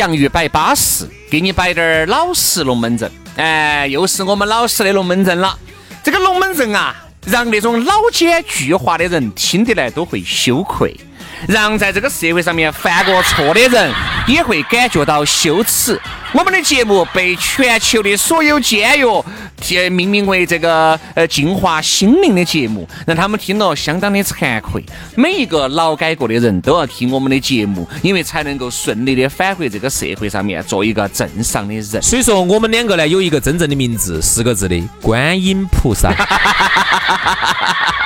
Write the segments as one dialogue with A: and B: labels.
A: 洋芋摆巴适，给你摆点儿老式龙门阵。哎，又是我们老式的龙门阵了。这个龙门阵啊，让那种老奸巨猾的人听得来都会羞愧。让在这个社会上面犯过错的人也会感觉到羞耻。我们的节目被全球的所有监狱命名为这个呃净化心灵的节目，让他们听了相当的惭愧。每一个劳改过的人都要听我们的节目，因为才能够顺利的返回这个社会上面做一个正常的人。
B: 所以说，我们两个呢有一个真正的名字，四个字的观音菩萨。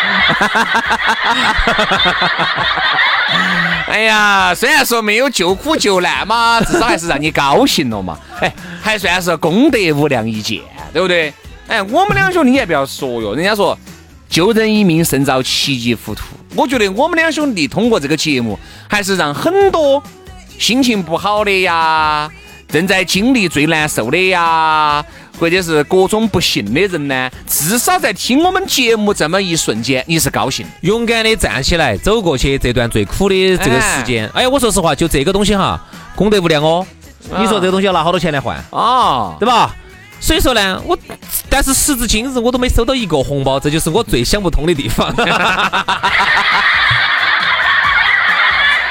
A: 哎呀，虽然说没有救苦救难嘛，至少还是让你高兴了嘛。哎，还算是功德无量一件，对不对？哎，我们两兄弟你还不要说哟，人家说救人一命胜造七级浮屠。我觉得我们两兄弟通过这个节目，还是让很多心情不好的呀，正在经历最难受的呀。或者是各种不幸的人呢，至少在听我们节目这么一瞬间，你是高兴，
B: 勇敢的站起来，走过去这段最苦的这个时间。哎，我说实话，就这个东西哈，功德无量哦。你说这个东西要拿好多钱来换啊？对吧？所以说呢，我但是时至今日，我都没收到一个红包，这就是我最想不通的地方。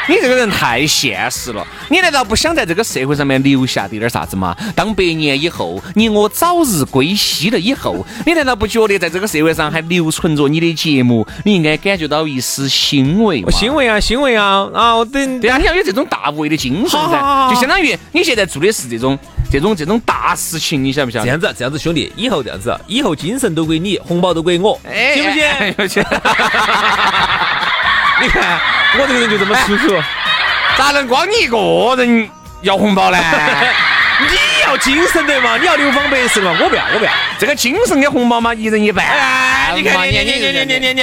A: 你这个人太现实了，你难道不想在这个社会上面留下点点啥子吗？当百年以后，你我早日归西了以后，你难道不觉得在这个社会上还留存着你的节目？你应该感觉到一丝欣慰吗？
B: 欣慰啊，欣慰啊！啊，我等
A: 对啊，你要有这种大无畏的精神噻，就相当于你现在做的是这种、这种、这种大事情，你晓不晓得？
B: 这样子，这样子，兄弟，以后这样子，以后精神都归你，红包都归我，行不行？你看我这个人就这么粗俗，
A: 咋能光你一个人要红包呢？
B: 你要精神的嘛，你要流芳百世嘛，我不要，我不要。
A: 这个精神的红包嘛，一人一半。
B: 哎，你看，你你你你你你你，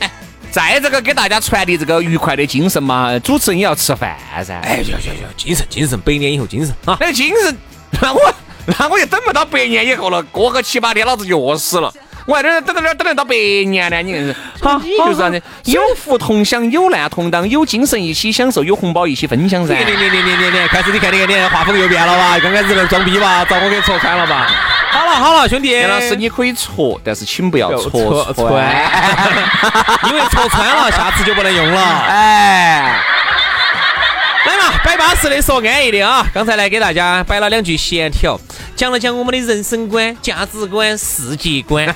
A: 哎，在这个给大家传递这个愉快的精神嘛，主持人也要吃饭噻。
B: 哎，要要要，精神精神，百年以后精神啊。
A: 那个精神，那我那我就等不到百年以后了，过个七八天老子就饿死了。我还等等等等等到百年呢，你硬是，好，你就是啥子？有福同享，有难同当，有精神一起享受，有红包一起分享噻。
B: 你你你你你你，开始你看你看你画风又变了吧？刚开始在装逼吧，遭我给戳穿了吧？好了好了，兄弟，
A: 杨老师你可以戳，但是请不要戳穿，
B: 因为戳穿了，下次就不能用了。哎。摆巴适的说安逸的啊！刚才来给大家摆了两句闲条，讲了讲我们的人生观、价值观、世界观。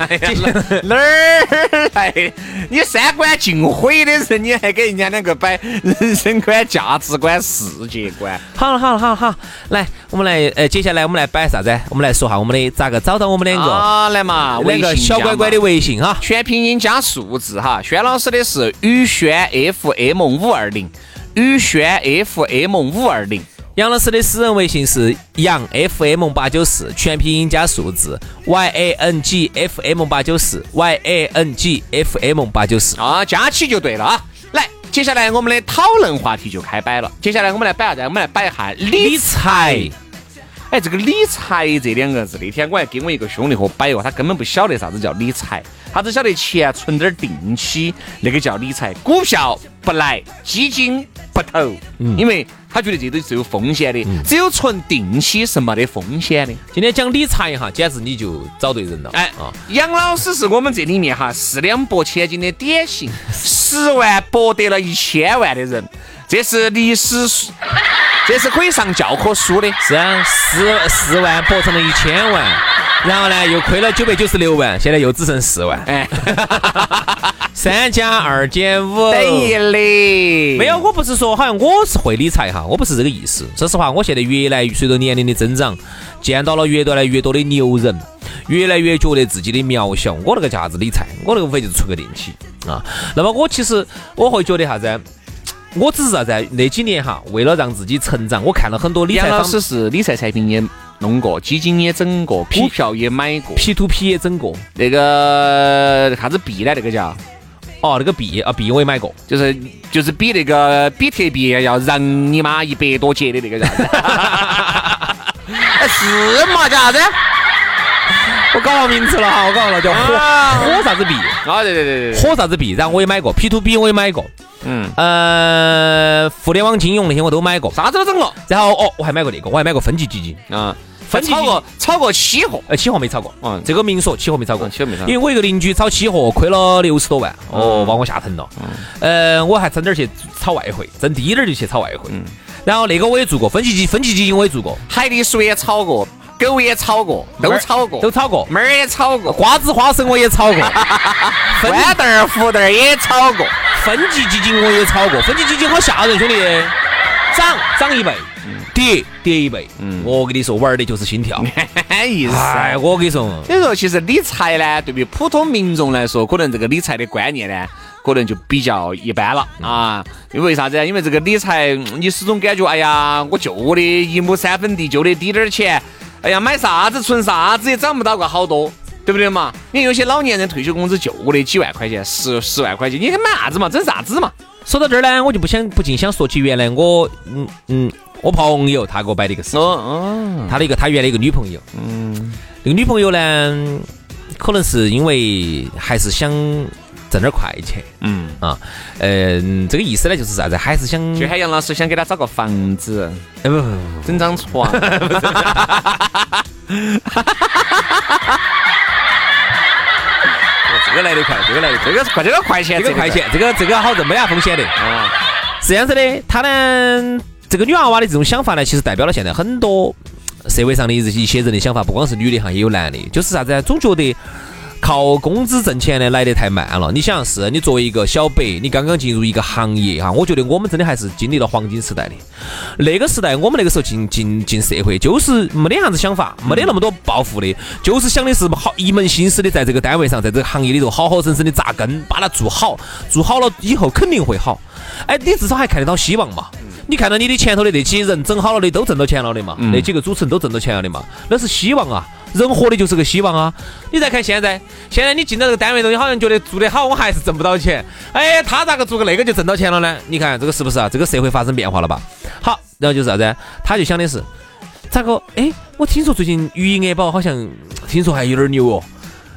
A: 哪儿来？你三观尽毁的人，你还给人家两个摆人生观、价值观、世界观？
B: 好了好了好了好，来，我们来，呃，接下来我们来摆啥子？我们来说下我们的咋个找到我们两个？
A: 啊，来嘛，
B: 两个小乖乖的微信哈，
A: 全拼音加数字哈。轩老师的是宇轩 FM 五二零。宇轩 FM 五二零，
B: 杨老师的私人微信是杨 FM 八九四，全拼音加数字 Y A N G F M 八九四 Y A N G F M 八九四
A: 啊，加起就对了啊！来，接下来我们的讨论话题就开摆了。接下来我们来摆啥子？我们来摆一下理财。哎，这个理财这两个字，那天我还给我一个兄弟伙摆过，他根本不晓得啥子叫理财，他只晓得钱存点定期，那个叫理财。股票不来，基金不投，因为他觉得这都是有风险的，只有存定期是没得风险的。
B: 今天讲理财哈，简直你就找对人了。哎
A: 啊，杨老师是我们这里面哈四两拨千斤的典型，十万博得了一千万的人，这是历史书。这是可以上教科书的，
B: 是啊，十四万博成了一千万，然后呢又亏了九百九十六万，现在又只剩四万，哎，三加二减五
A: 等于零。
B: 没有，我不是说好像我是会理财哈，我不是这个意思。说实话，我现在越来随着年龄的增长，见到了越来越多的牛人，越来越觉得自己的渺小。我那个啥子理财，我那个无非就是存个定期啊。那么我其实我会觉得啥子？我只是啥子？那几年哈，为了让自己成长，我看了很多理财。
A: 杨老师是理财产品也弄过，基金也整过，股票也买过
B: ，P to P 也整过。
A: 那个啥子币呢？那个叫
B: 哦，那个币啊，币我也买过，
A: 就是就是比那个比特币要让你妈一百多节的那个啥子？是嘛？叫啥子？
B: 我搞忘名词了哈，我搞忘了，叫火火啥子币？
A: 啊，对对对
B: 对，火啥子币？然后我也买过，P to P 我也买过。嗯呃，互联网金融那些我都买过，
A: 啥子都整了。
B: 然后哦，我还买过那个，我还买过分级基金啊，
A: 分炒过炒过期货，
B: 呃，期货没炒过。嗯，这个明说，期货没炒过，
A: 期货没炒。因
B: 为我一个邻居炒期货亏了六十多万，哦，把我吓疼了。呃，我还整点去炒外汇，挣低点就去炒外汇。嗯，然后那个我也做过，分级基分级基金我也做过，
A: 海底鼠也炒过。狗也炒过，都炒过，
B: 都炒过，
A: 猫儿也炒过，
B: 瓜子花生我也炒过，
A: 豌豆儿胡豆儿也炒过，
B: 分级基金我也炒过，分级基金好吓人，兄弟，涨涨一倍，跌跌一倍，嗯。我跟你说玩的就是心跳，
A: 意思，
B: 哎，我跟你说，
A: 所以说其实理财呢，对于普通民众来说，可能这个理财的观念呢，可能就比较一般了。啊，因为啥子？因为这个理财，你始终感觉，哎呀，我就我的一亩三分地，就那滴点儿钱。哎呀，买啥子存啥子也涨不到个好多，对不对嘛？你看有些老年人退休工资就那几万块钱，十十万块钱，你还买啥子嘛？整啥子嘛？
B: 说到这儿呢，我就不想不禁想说起原来我，嗯嗯，我朋友他给我摆的一个事，哦哦，他的一个他原来一个女朋友，嗯，那个女朋友呢，可能是因为还是想。挣点快钱，嗯啊，嗯，这个意思呢就是啥子？还是想
A: 就喊杨老师想给他找个房子，不不不，整张床。这
B: 个来得快，这个来得，
A: 这个快，这个快钱，
B: 这个快钱，这个这个好挣，没啥风险的。啊，是这样子的，他呢，这个女娃娃的这种想法呢，其实代表了现在很多社会上的一些人的想法，不光是女的哈，也有男的，就是啥子？总觉得。靠工资挣钱的来得太慢了。你想是，你作为一个小白，你刚刚进入一个行业哈，我觉得我们真的还是经历了黄金时代的。那个时代，我们那个时候进进进社会，就是没得啥子想法，没得那么多抱负的，就是想的是好一门心思的在这个单位上，在这个行业里头好好生生的扎根，把它做好，做好了以后肯定会好。哎，你至少还看得到希望嘛？你看到你的前头的那几人整好了的，都挣到钱了的嘛？那几个主持人都挣到钱了的嘛？那是希望啊！人活的就是个希望啊！你再看现在，现在你进到这个单位头，你好像觉得做得好，我还是挣不到钱。哎，他咋个做个那个就挣到钱了呢？你看这个是不是啊？这个社会发生变化了吧？好，然后就是啥子？他就想的是，咋个？哎，我听说最近余额宝好像听说还有点牛哦。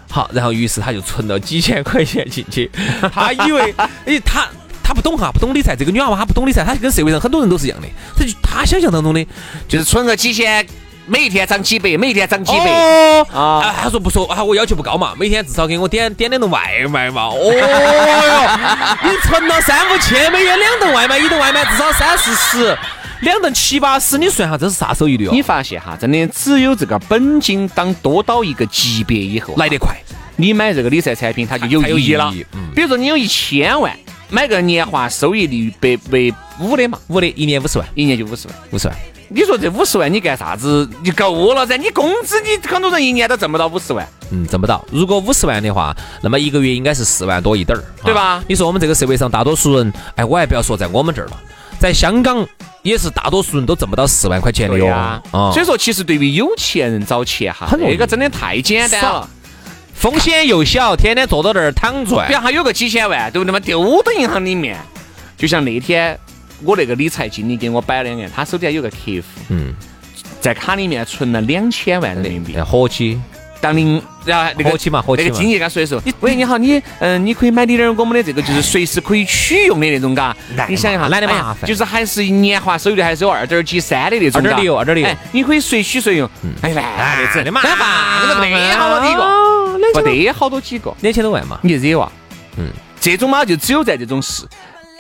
B: 好，然后于是他就存了几千块钱进去。他以为，哎，他他不懂哈，不懂理财。这个女娃娃她不懂理财，她跟社会上很多人都是一样的。他就他想象当中的，
A: 就是存个几千。每一天涨几百，每一天涨几百哦
B: 啊！他说不说啊？我要求不高嘛，每天至少给我点点两顿外卖嘛。哦哟，你存了三五千，每天两顿外卖，一顿外卖至少三四十，两顿七八十，你算下这是啥收益率哦？
A: 你发现哈，真的只有这个本金当多到一个级别以后
B: 来得快，
A: 你买这个理财产品它就有意义了。嗯比如说你有一千万，买个年化收益率百百五的嘛，
B: 五的，一年五十万，
A: 一年就五十万，
B: 五十万。
A: 你说这五十万你干啥子？你够了噻！你工资你很多人一年都挣不到五十万，
B: 嗯，挣不到。如果五十万的话，那么一个月应该是四万多一点儿，
A: 对吧？
B: 你说我们这个社会上大多数人，哎，我还不要说在我们这儿了，在香港也是大多数人都挣不到四万块钱的哟。啊，
A: 所以说其实对于有钱人找钱哈，那个真的太简单了，
B: 风险又小，天天坐到那儿躺赚。
A: 比方还有个几千万，对不对嘛？丢到银行里面，就像那天我那个理财经理给我摆两个，他手底下有个客户，嗯。在卡里面存了两千万人民币，
B: 活期。
A: 当您然后那个
B: 活期嘛，活期
A: 那个经理跟他说的时候，你喂你好，你嗯，你可以买点点我们的这个，就是随时可以取用的那种，嘎。你想一下，
B: 懒得麻烦，
A: 就是还是年化收益率还是有二点几三的那种，
B: 二点六，二点六。
A: 哎，你可以随取随用。哎，
B: 真的嘛？
A: 那房子不得好多几个，不得好多几个，
B: 两千多万嘛。
A: 你惹哇？嗯，这种嘛，就只有在这种市。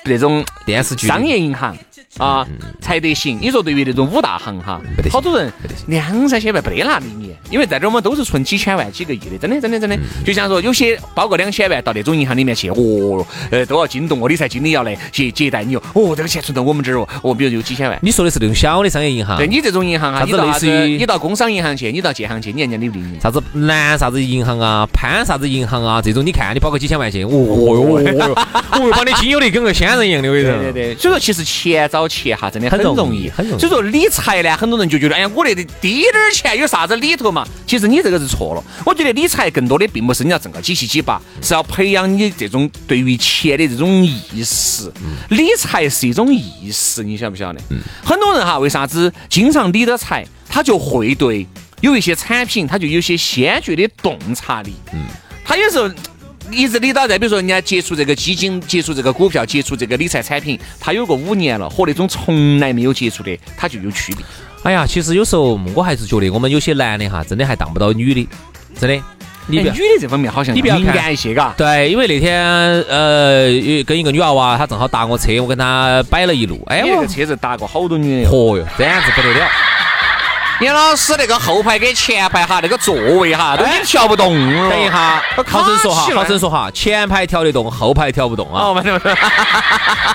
A: 那种
B: 电视剧、
A: 商业银行啊才得行。你说对于那种五大行哈，好多人两三千万不得拿的你，因为在这我们都是存几千万、几个亿的，真的真的真的。就像说有些包个两千万到那种银行里面去，哦，呃，都要惊动我理财经理要来接接待你哦。哦，这个钱存到我们这儿哦，哦，比如有几千万。
B: 你说的是那种小的商业银行？
A: 对你这种银行啊，
B: 啥子类似于
A: 你到工商银行去，你到建行去，你人家理不理你？
B: 啥子南啥子银行啊，潘啥子银行啊，这种你看你包个几千万去，哦哟，哦哟，把你经有的跟个仙人一样的，我跟你说。
A: 对，所以说其实钱找钱哈，真的很容易，
B: 很容易。
A: 所以说理财呢，很多人就觉得，哎呀，我那滴点儿钱有啥子里头嘛？其实你这个是错了。我觉得理财更多的并不是你要挣个几七几八，是要培养你这种对于钱的这种意识。理财是一种意识，你晓不晓得？很多人哈，为啥子经常理的财，他就会对有一些产品，他就有些先决的洞察力。嗯，他有时候。一直理到在，比如说人家接触这个基金、接触这个股票、接触这个理财产品，他有个五年了，和那种从来没有接触的，他就有区别。
B: 哎呀，其实有时候我还是觉得我们有些男的哈，真的还当不到女的，真的。
A: 你女的这方面好像
B: 你比较
A: 敏感一些，嘎。
B: 对，因为那天呃，跟一个女娃娃，她正好搭我车，我跟她摆了一路。
A: 哎，我这个车子搭过好多女
B: 的。嚯哟，这样子不得了。
A: 杨老师，那个后排跟前排哈，那个座位哈，都已经调不动了。
B: 等一下，好生说哈，好生说哈，前排调得动，后排调不动啊。
A: 哦，没有没有。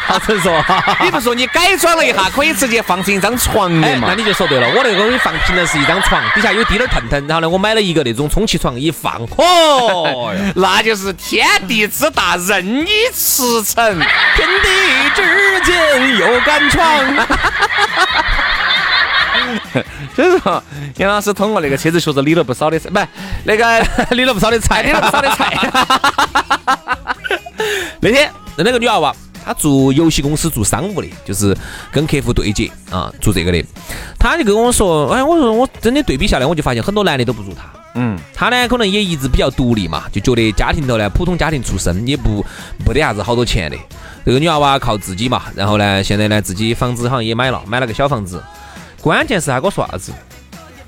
B: 好生说，
A: 你不说你改装了一下，可以直接放成一张床的嘛？
B: 那你就说对了，我那个可以放平的是一张床，底下有滴点儿腾腾，然后呢，我买了一个那种充气床，一放，嚯，
A: 那就是天地之大，任你驰骋，
B: 天地之间有杆床。
A: 所以说，杨老师通过那个车子确实理了不少的财，不，那个
B: 理了不少的菜，
A: 理了不少的菜。
B: 那天那那个女娃娃，她做游戏公司做商务的，就是跟客户对接啊，做这个的。她就跟我说，哎，我说我真的对比下来，我就发现很多男的都不如她。嗯，她呢可能也一直比较独立嘛，就觉得家庭头呢普通家庭出身，也不没得啥子好多钱的。这个女娃娃靠自己嘛，然后呢现在呢自己房子好像也买了，买了个小房子。关键是他跟我说啥子？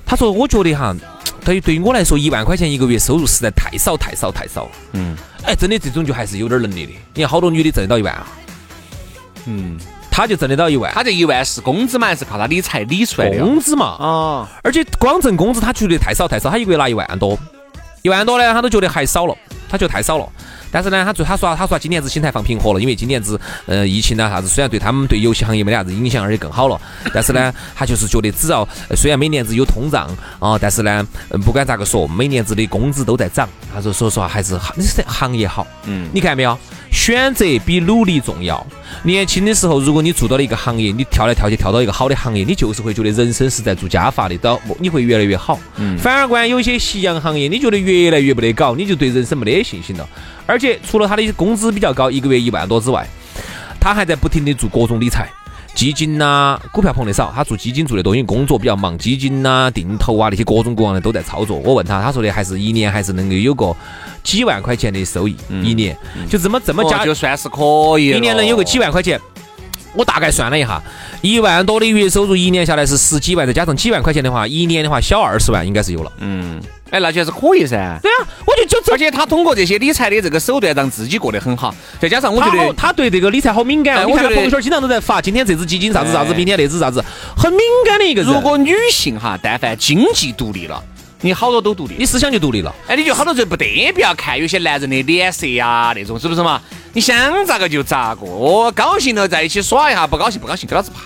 B: 他说：“我觉得哈，对于对于我来说，一万块钱一个月收入实在太少太少太少。”嗯，哎，真的这种就还是有点能力的。你看好多女的挣得到一万啊。嗯，他就挣得到一万。
A: 他这一万是工资嘛，还是靠他理财理出来的？
B: 工资嘛。啊。而且光挣工资，他觉得太少太少。他一个月拿一万多，一万多呢，他都觉得还少了，他觉得太少了。但是呢，他最他说他说今年子心态放平和了，因为今年子呃疫情啊啥子，虽然对他们对游戏行业没得啥子影响，而且更好了，但是呢，他就是觉得只要虽然每年子有通胀啊，但是呢，不管咋个说，每年子的工资都在涨。他说说实话还是行行业好，嗯，你看没有？选择比努力重要。年轻的时候，如果你做到了一个行业，你跳来跳去跳到一个好的行业，你就是会觉得人生是在做加法的，到你会越来越好。嗯。反而观有些夕阳行业，你觉得越来越不得搞，你就对人生没得信心了。而且除了他的工资比较高，一个月一万多之外，他还在不停的做各种理财。基金呐，股票碰的少，他做基金做的多，因为工作比较忙，基金呐、定投啊那些各种各样的都在操作。我问他，他说的还是一年还是能够有个几万块钱的收益，一年就这么这么加，
A: 就算是可以，
B: 一年能有个几万块钱。我大概算了一下，一万多的月收入，一年下来是十几万，再加上几万块钱的话，一年的话小二十万应该是有了。嗯。
A: 哎，那就是可以噻。
B: 对啊，我就就
A: 而且他通过这些理财的这个手段，让自己过得很好。再加上我觉得
B: 他对这个理财好敏感。我觉得朋友圈经常都在发，今天这只基金啥子啥子，明天那只啥子，很敏感的一个人。
A: 如果女性哈，但凡经济独立了，你好多都独立，
B: 你思想就独立了。
A: 哎，你就好多就不得不要看有些男人的脸色呀，那种是不是嘛？你想咋个就咋个，哦，高兴了在一起耍一下，不高兴不高兴，给老子爬。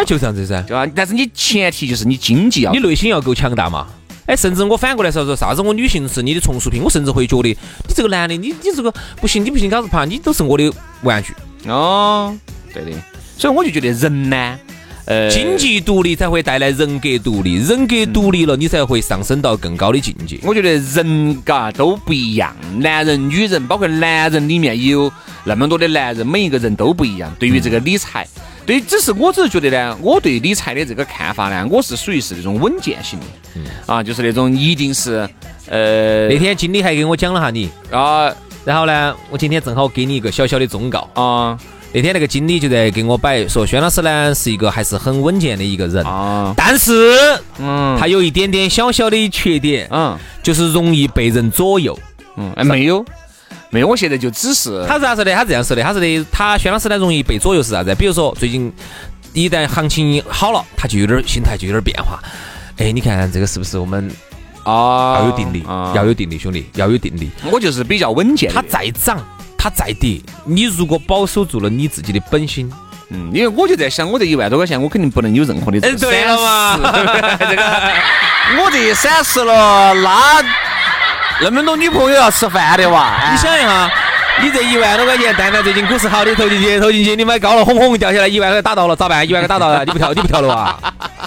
B: 哎，就这样子噻，
A: 对吧？但是你前提就是你经济要，
B: 你内心要够强大嘛。哎，甚至我反过来说说啥子？我女性是你的从属品，我甚至会觉得你这个男的，你你这个不行，你不行，搞是怕你都是我的玩具。
A: 哦，对的。所以我就觉得人呢，
B: 呃，经济独立才会带来人格独立，人格独立了，你才会上升到更高的境界。
A: 我觉得人嘎都不一样，男人、女人，包括男人里面也有那么多的男人，每一个人都不一样。对于这个理财。对，只是我只是觉得呢，我对理财的这个看法呢，我是属于是那种稳健型的，嗯啊，就是那种一定是，呃，
B: 那天经理还给我讲了哈你啊，然后呢，我今天正好给你一个小小的忠告啊。那天那个经理就在给我摆说，轩老师呢是一个还是很稳健的一个人啊，但是，嗯，他有一点点小小的缺点，嗯，就是容易被人左右，
A: 嗯，哎，没有。没有，我现在就只是
B: 他是咋说的？他这样说的，他说的，他薛老师呢容易被左右是啥子？比如说最近一旦行情好了，他就有点心态就有点变化。哎，你看这个是不是我们啊要有定力，要有定力，兄弟要有定力。
A: 我就是比较稳健。
B: 它再涨，它再跌，你如果保守住了你自己的本心，
A: 嗯，因为我就在想，我这一万多块钱，我肯定不能有任何的
B: 闪对了嘛，
A: 这个我这闪失了，那。那么多女朋友要吃饭的哇！
B: 你想一下，你这一万多块钱，但凡最近股市好，的投进去，投进去，你买高了，轰轰掉下来，一万块打到了，咋办？一万块打到了，你不跳，你不跳楼啊？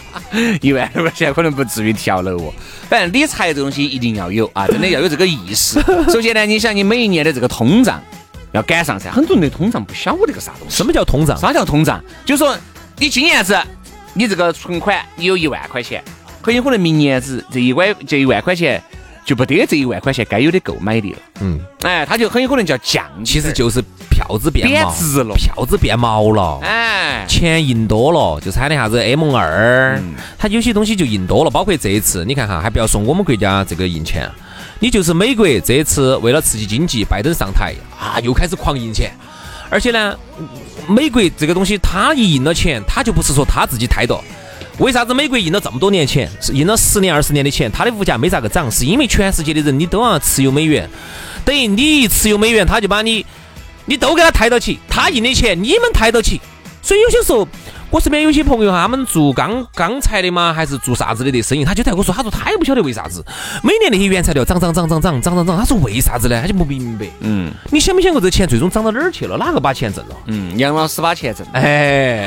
A: 一万多块钱可能不至于跳楼哦。反正理财这东西一定要有啊，真的要有这个意识。首先呢，你想你每一年的这个通胀要赶上噻，很多人对通胀不晓得个啥东西。
B: 什么叫通胀？
A: 啥叫通胀？就说你今年子你这个存款你有一万块钱，很有可能明年子这一万这一万块钱。就不得这一万块钱该有的购买力了。嗯，哎，他就很有可能叫降，
B: 其实就是票子变
A: 贬值了，
B: 票子变毛了。哎，钱印多了，就喊的啥子 M 二，他有些东西就印多了。包括这一次，你看哈，还不要说我们国家这个印钱，你就是美国这一次为了刺激经济，拜登上台啊，又开始狂印钱。而且呢，美国这个东西，他一印了钱，他就不是说他自己太多。为啥子美国印了这么多年钱，是印了十年二十年的钱，它的物价没咋个涨，是因为全世界的人你都要持有美元，等于你一持有美元，他就把你，你都给他抬到起，他印的钱你们抬到起，所以有些时候我身边有些朋友，他们做钢钢材的嘛，还是做啥子的的生意，他就在跟我说，他说他也不晓得为啥子，每年那些原材料涨涨涨涨涨涨涨涨，他说为啥子呢？他就不明白。嗯，你想没想过这钱最终涨到哪儿去了？哪个把钱挣了？
A: 嗯，杨老师把钱挣。哎。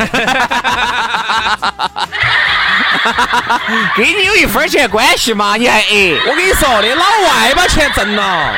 A: 跟你有一分钱关系吗？你还哎？
B: 我跟你说那，老外把钱挣了。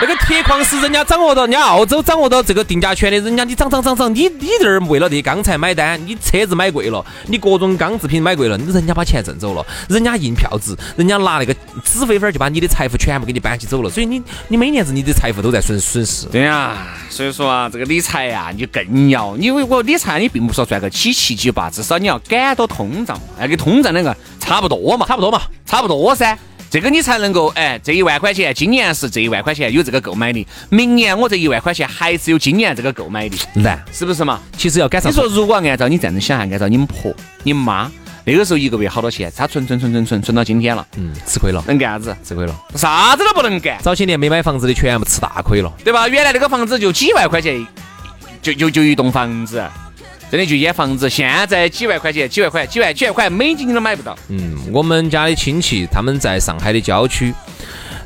B: 那个铁矿石人家掌握到，人家澳洲掌握到这个定价权的，人家你涨涨涨涨，你你这儿为了这钢材买单，你车子买贵了，你各种钢制品买贵了，你人家把钱挣走了，人家印票子，人家拿那个纸飞飞就把你的财富全部给你搬起走了，所以你你每年子你的财富都在损损失。
A: 对呀，所以说啊，这个理财呀，你就更要，因为我理财你并不是说赚个几七几八，至少你要赶到通胀，哎，跟通胀那个差不多嘛，
B: 差不多嘛，
A: 差不多噻。这个你才能够哎，这一万块钱，今年是这一万块钱有这个购买力，明年我这一万块钱还是有今年这个购买力，
B: 难
A: 是不是嘛？
B: 其实要赶上。
A: 你说如果按照你这样子想下，按照你们婆、你们妈那个时候一个月好多钱，他存存存存存存到今天了，嗯，
B: 吃亏了，
A: 能干啥子？
B: 吃亏了，
A: 啥子都不能干。
B: 早些年没买房子的全部吃大亏了，
A: 对吧？原来那个房子就几万块钱，就就就一栋房子。真的就一间房子，现在几万块钱，几万块，几万几万块美金你都买不到。
B: 嗯，我们家的亲戚他们在上海的郊区，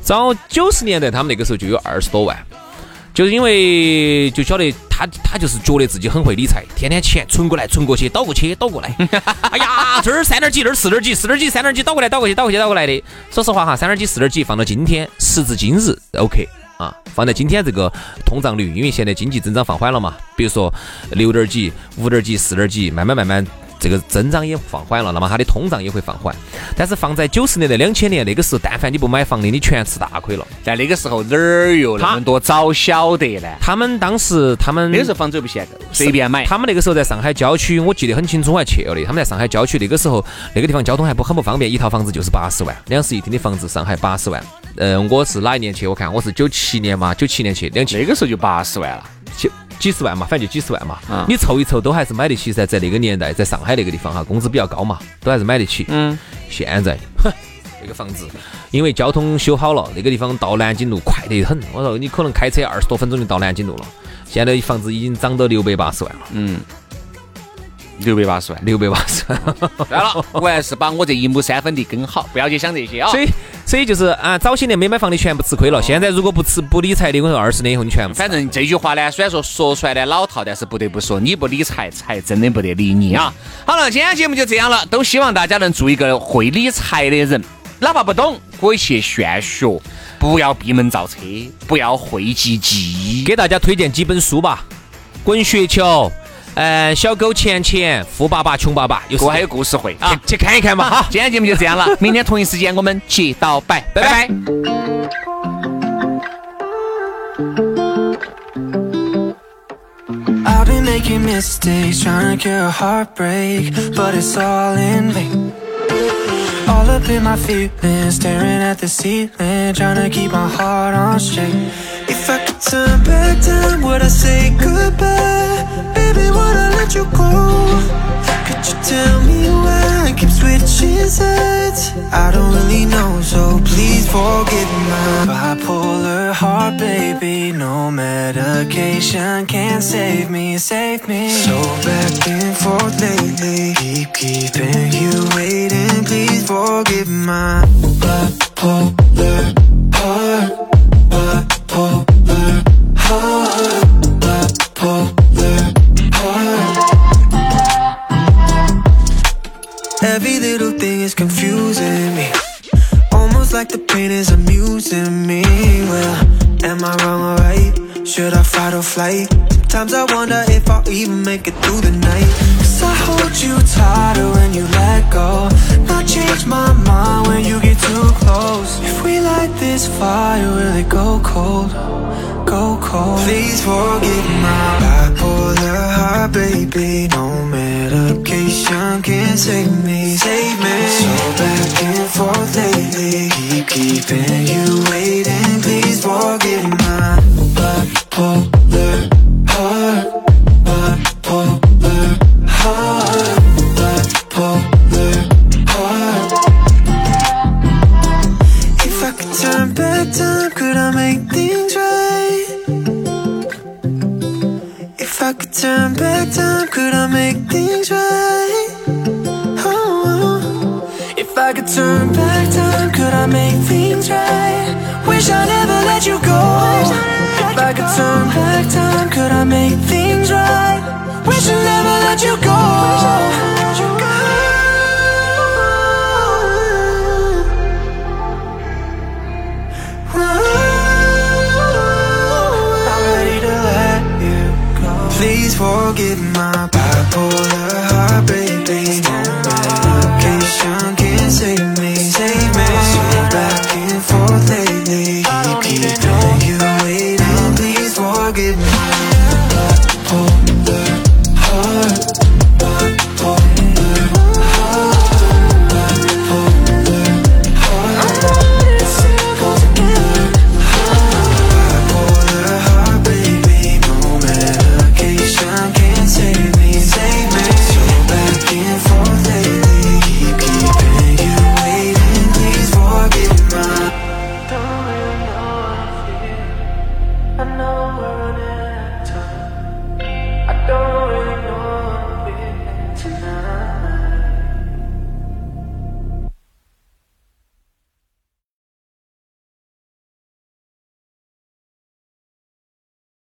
B: 早九十年代他们那个时候就有二十多万，就是因为就晓得他他就是觉得自己很会理财，天天钱存过来存过去，倒过去倒过来。哎呀，这儿三点几，那儿四点几，四点几三点几，倒过来倒过去倒过去倒过来的。说实话哈，三点几四点几放到今天，时至今日，OK。啊，放在今天这个通胀率，因为现在经济增长放缓了嘛，比如说六点几、五点几、四点几，慢慢慢慢。这个增长也放缓了，那么它的通胀也会放缓。但是放在九十年代、两千年那个时候，但凡你不买房的，你全吃大亏了。
A: 在那个时候哪儿有那么多早晓得呢？
B: 他们当时他们
A: 那个时候房子又不限购，随便买。
B: 他们那个时候在上海郊区，我记得很清楚，我还去了的。他们在上海郊区那个时候，那个地方交通还不很不方便，一套房子就是八十万，两室一厅的房子，上海八十万。嗯，我是哪一年去？我看我是九七年嘛，九七年去，两千
A: 那个时候就八十万了。
B: 几十万嘛，反正就几十万嘛。你凑一凑都还是买得起噻，在那个年代，在上海那个地方哈，工资比较高嘛，都还是买得起。嗯。现在，哼，那个房子因为交通修好了，那个地方到南京路快得很。我说你可能开车二十多分钟就到南京路了。现在房子已经涨到六百八十万了。嗯。
A: 六百八十万，
B: 六百八十万。
A: 算了，我还是把我这一亩三分地耕好，不要去想这些啊。
B: 所以，所以就是啊，早些年没买房的全部吃亏了。现在如果不吃不理财的，我说二十年以后你全部。
A: 反正这句话呢，虽然说说出来的老套，但是不得不说，你不理财，财真的不得理你啊。好了，今天节目就这样了，都希望大家能做一个会理财的人，哪怕不懂，可以去炫学，不要闭门造车，不要讳疾忌医。
B: 给大家推荐几本书吧，《滚雪球》。呃，小狗钱钱，富爸爸穷爸爸，
A: 有还有故事会
B: 啊，去看一看嘛。好，
A: 今天节目就这样了，明天同一时间我们接到拜，拜拜。拜拜
C: Making mistakes, trying to cure a heartbreak, but it's all in vain. All up in my feelings, staring at the ceiling, trying to keep my heart on straight. If I could turn back time, would I say goodbye? Baby, would I let you go? Could you tell me why I keep switching sides? I don't really know, so please forgive my bipolar heart, baby No medication can save me, save me So back and forth lately Keep keeping you waiting Please forgive my bipolar like the pain is amusing me. Well, am I wrong or right? Should I fight or flight? Sometimes I wonder if I'll even make it through the night. Cause I hold you tighter when you let go. Not change my mind when you get too close. If we light this fire, will it go cold? Go cold. Please forgive my bipolar heart, baby. No medication can save me, save me. So back and forth lately things right? Oh, if I could turn back time Could I make things right? Wish I never let you go If I could turn back time Could I make things right? Wish I never let you go oh, I'm ready to let you go Please forgive my for